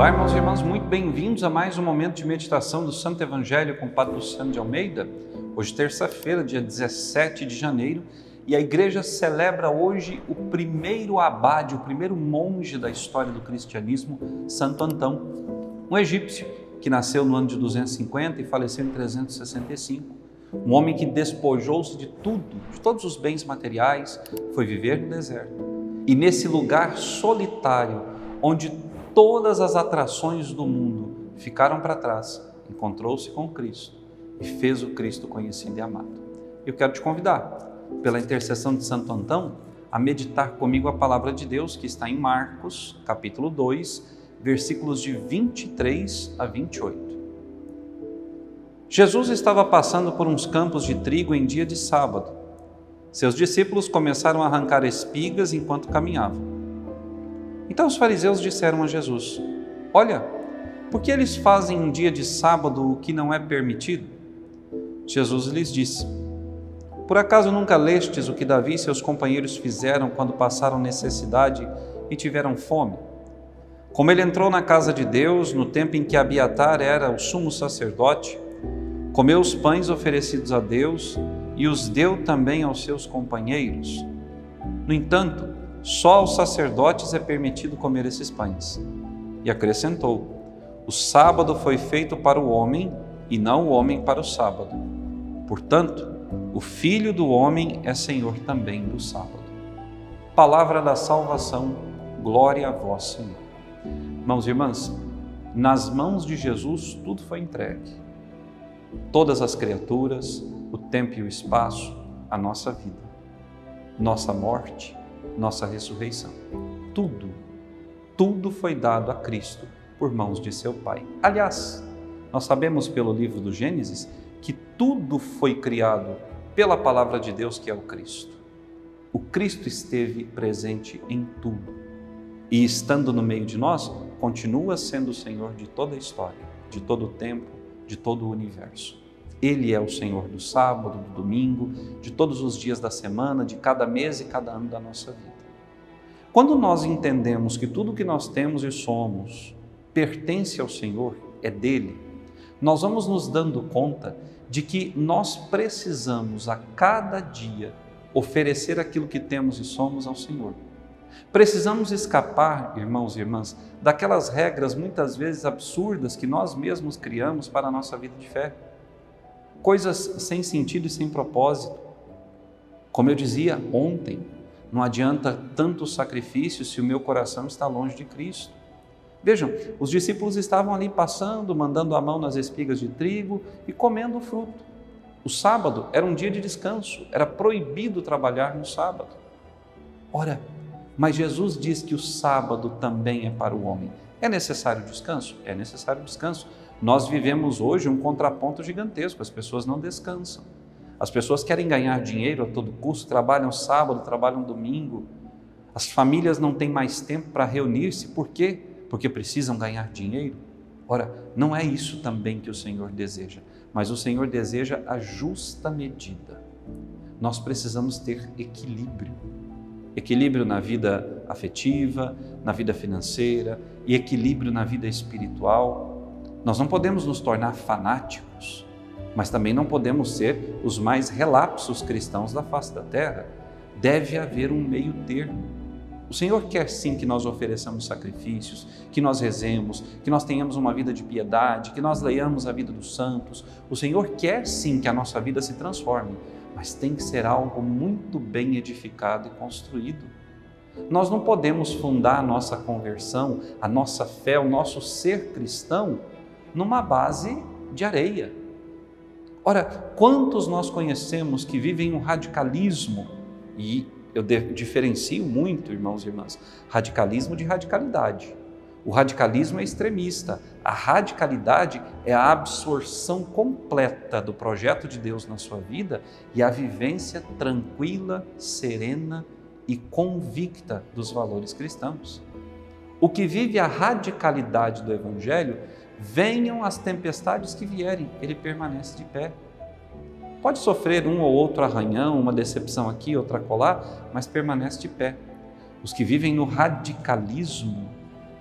Olá, irmãos e irmãs, muito bem-vindos a mais um momento de meditação do Santo Evangelho com o Padre Luciano de Almeida. Hoje, terça-feira, dia 17 de janeiro, e a igreja celebra hoje o primeiro abade, o primeiro monge da história do cristianismo, Santo Antão, um egípcio que nasceu no ano de 250 e faleceu em 365. Um homem que despojou-se de tudo, de todos os bens materiais, foi viver no deserto. E nesse lugar solitário, onde todas as atrações do mundo ficaram para trás, encontrou-se com Cristo e fez o Cristo conhecido e amado. Eu quero te convidar, pela intercessão de Santo Antão, a meditar comigo a palavra de Deus que está em Marcos, capítulo 2, versículos de 23 a 28. Jesus estava passando por uns campos de trigo em dia de sábado. Seus discípulos começaram a arrancar espigas enquanto caminhavam. Então os fariseus disseram a Jesus: Olha, por que eles fazem um dia de sábado o que não é permitido? Jesus lhes disse: Por acaso nunca lestes o que Davi e seus companheiros fizeram quando passaram necessidade e tiveram fome? Como ele entrou na casa de Deus no tempo em que Abiatar era o sumo sacerdote, comeu os pães oferecidos a Deus e os deu também aos seus companheiros. No entanto, só aos sacerdotes é permitido comer esses pães. E acrescentou: O sábado foi feito para o homem e não o homem para o sábado. Portanto, o Filho do homem é Senhor também do sábado. Palavra da salvação, glória a vós, Senhor. Irmãos e irmãs, nas mãos de Jesus tudo foi entregue. Todas as criaturas, o tempo e o espaço, a nossa vida, nossa morte, nossa ressurreição. Tudo, tudo foi dado a Cristo por mãos de seu Pai. Aliás, nós sabemos pelo livro do Gênesis que tudo foi criado pela palavra de Deus, que é o Cristo. O Cristo esteve presente em tudo e, estando no meio de nós, continua sendo o Senhor de toda a história, de todo o tempo, de todo o universo. Ele é o Senhor do sábado, do domingo, de todos os dias da semana, de cada mês e cada ano da nossa vida. Quando nós entendemos que tudo que nós temos e somos pertence ao Senhor, é dele, nós vamos nos dando conta de que nós precisamos a cada dia oferecer aquilo que temos e somos ao Senhor. Precisamos escapar, irmãos e irmãs, daquelas regras muitas vezes absurdas que nós mesmos criamos para a nossa vida de fé coisas sem sentido e sem propósito. Como eu dizia ontem, não adianta tanto sacrifício se o meu coração está longe de Cristo. Vejam, os discípulos estavam ali passando, mandando a mão nas espigas de trigo e comendo o fruto. O sábado era um dia de descanso, era proibido trabalhar no sábado. Ora, mas Jesus diz que o sábado também é para o homem. É necessário descanso? É necessário descanso. Nós vivemos hoje um contraponto gigantesco, as pessoas não descansam. As pessoas querem ganhar dinheiro a todo custo, trabalham sábado, trabalham domingo. As famílias não têm mais tempo para reunir-se, por quê? Porque precisam ganhar dinheiro. Ora, não é isso também que o Senhor deseja, mas o Senhor deseja a justa medida. Nós precisamos ter equilíbrio. Equilíbrio na vida afetiva, na vida financeira e equilíbrio na vida espiritual nós não podemos nos tornar fanáticos, mas também não podemos ser os mais relapsos cristãos da face da terra. Deve haver um meio termo. O Senhor quer sim que nós ofereçamos sacrifícios, que nós rezemos, que nós tenhamos uma vida de piedade, que nós leiamos a vida dos santos. O Senhor quer sim que a nossa vida se transforme, mas tem que ser algo muito bem edificado e construído. Nós não podemos fundar a nossa conversão, a nossa fé, o nosso ser cristão numa base de areia. Ora, quantos nós conhecemos que vivem um radicalismo, e eu diferencio muito, irmãos e irmãs, radicalismo de radicalidade. O radicalismo é extremista, a radicalidade é a absorção completa do projeto de Deus na sua vida e a vivência tranquila, serena e convicta dos valores cristãos. O que vive a radicalidade do Evangelho venham as tempestades que vierem, ele permanece de pé. Pode sofrer um ou outro arranhão, uma decepção aqui, outra colar, mas permanece de pé. Os que vivem no radicalismo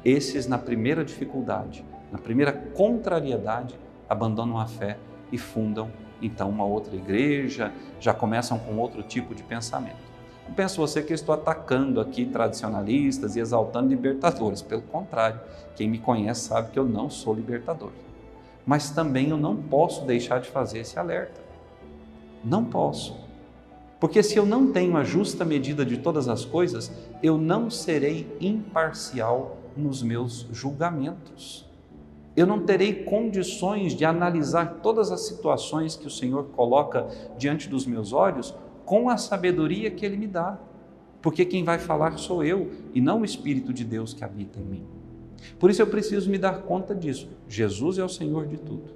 Esses, na primeira dificuldade, na primeira contrariedade, abandonam a fé e fundam então uma outra igreja, já começam com outro tipo de pensamento. Não penso você que eu estou atacando aqui tradicionalistas e exaltando libertadores, pelo contrário, quem me conhece sabe que eu não sou libertador. Mas também eu não posso deixar de fazer esse alerta. Não posso. Porque se eu não tenho a justa medida de todas as coisas, eu não serei imparcial nos meus julgamentos. Eu não terei condições de analisar todas as situações que o Senhor coloca diante dos meus olhos com a sabedoria que Ele me dá. Porque quem vai falar sou eu e não o Espírito de Deus que habita em mim. Por isso eu preciso me dar conta disso. Jesus é o Senhor de tudo.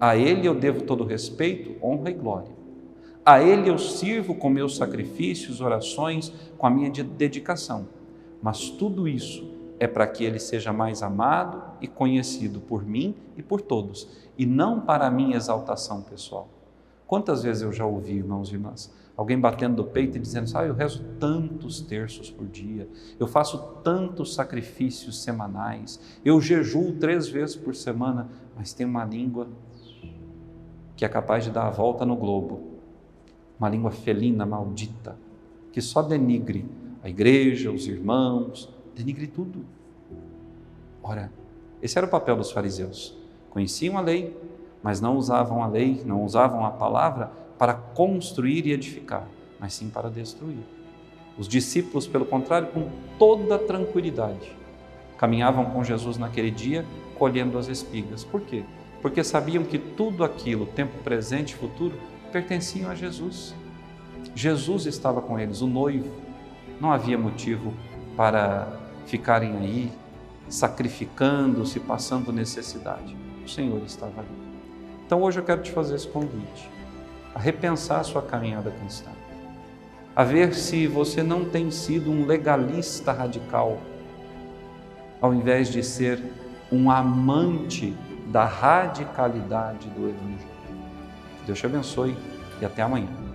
A Ele eu devo todo respeito, honra e glória. A Ele eu sirvo com meus sacrifícios, orações, com a minha dedicação. Mas tudo isso é para que Ele seja mais amado e conhecido por mim e por todos, e não para a minha exaltação pessoal. Quantas vezes eu já ouvi, irmãos e irmãs, alguém batendo do peito e dizendo: Ah, eu rezo tantos terços por dia, eu faço tantos sacrifícios semanais, eu jejuo três vezes por semana, mas tem uma língua que é capaz de dar a volta no globo, uma língua felina, maldita, que só denigre a igreja, os irmãos, denigre tudo. Ora, esse era o papel dos fariseus. Conheciam a lei, mas não usavam a lei, não usavam a palavra para construir e edificar, mas sim para destruir. Os discípulos, pelo contrário, com toda tranquilidade, caminhavam com Jesus naquele dia, colhendo as espigas. Por quê? Porque sabiam que tudo aquilo, tempo presente e futuro, pertenciam a Jesus. Jesus estava com eles, o noivo. Não havia motivo para ficarem aí sacrificando-se, passando necessidade. O Senhor estava ali. Então hoje eu quero te fazer esse convite a repensar a sua caminhada cristã, a ver se você não tem sido um legalista radical, ao invés de ser um amante da radicalidade do Evangelho. Deus te abençoe e até amanhã.